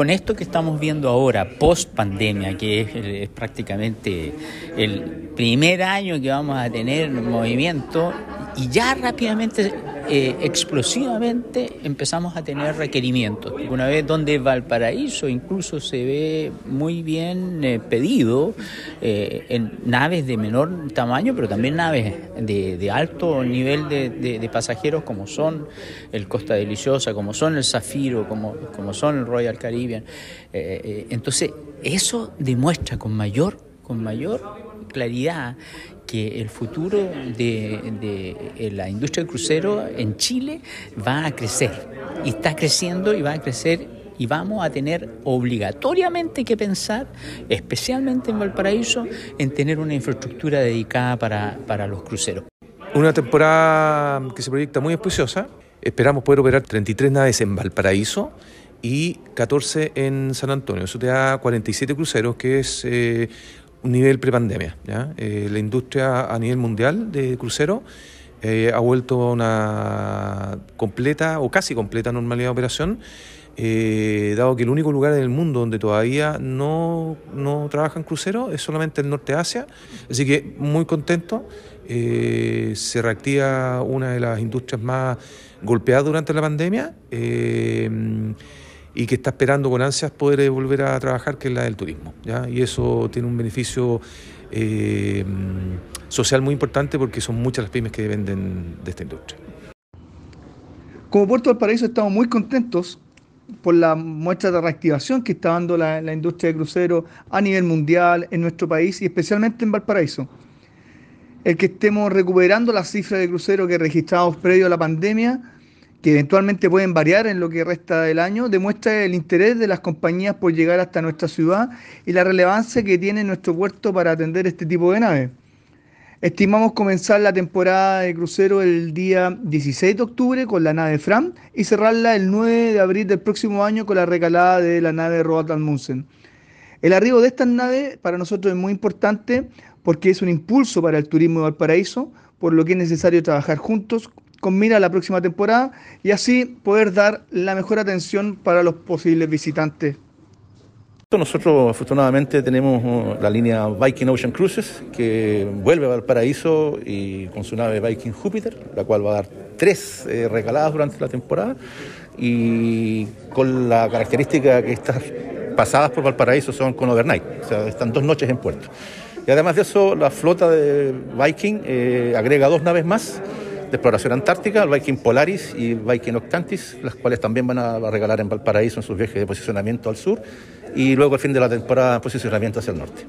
con esto que estamos viendo ahora, post pandemia, que es, prácticamente el primer año que vamos a tener movimiento, y ya rápidamente, eh, explosivamente, empezamos a tener requerimientos. Una vez donde Valparaíso incluso se ve muy bien eh, pedido eh, en naves de menor tamaño, pero también naves de, alto nivel de, pasajeros, como son el Costa Deliciosa, como son el Zafiro, como, como son el Royal Caribbean. entonces, eso demuestra con mayor, con mayor claridad que el futuro de, la industria del crucero en Chile va a crecer y está creciendo y va a crecer y vamos a tener obligatoriamente que pensar, especialmente en Valparaíso, en tener una infraestructura dedicada para, los cruceros. Una temporada que se proyecta muy auspiciosa. Esperamos poder operar 33 naves en Valparaíso y 14 en San Antonio. Eso te da 47 cruceros, que es eh, nivel prepandemia. ¿ya? Eh, la industria a nivel mundial de crucero eh, ha vuelto a una completa o casi completa normalidad de operación, eh, dado que el único lugar en el mundo donde todavía no, no trabajan cruceros es solamente el norte de Asia. Así que muy contento. se reactiva una de las industrias más golpeadas durante la pandemia y que está esperando con ansias poder volver a trabajar, que es la del turismo. ¿ya? Y eso tiene un beneficio eh, social muy importante porque son muchas las pymes que dependen de esta industria. Como Puerto del Paraíso estamos muy contentos por la muestra de reactivación que está dando la, la industria de cruceros a nivel mundial en nuestro país y especialmente en Valparaíso. El que estemos recuperando las cifras de cruceros que registramos previo a la pandemia que eventualmente pueden variar en lo que resta del año, demuestra el interés de las compañías por llegar hasta nuestra ciudad y la relevancia que tiene nuestro puerto para atender este tipo de naves. Estimamos comenzar la temporada de crucero el día 16 de octubre con la nave Fram y cerrarla el 9 de abril del próximo año con la recalada de la nave Roald Amundsen. El arribo de estas naves para nosotros es muy importante porque es un impulso para el turismo de Valparaíso, por lo que es necesario trabajar juntos con mira a la próxima temporada y así poder dar la mejor atención para los posibles visitantes. Nosotros afortunadamente tenemos uh, la línea Viking Ocean Cruises que vuelve a Valparaíso y con su nave Viking Júpiter, la cual va a dar tres eh, regaladas durante la temporada y con la característica que estas pasadas por Valparaíso son con overnight, o sea, están dos noches en puerto. Y además de eso, la flota de Viking eh, agrega dos naves más de exploración antártica, el Viking Polaris y Viking Octantis, las cuales también van a regalar en Valparaíso en sus viajes de posicionamiento al sur y luego al fin de la temporada posicionamiento hacia el norte.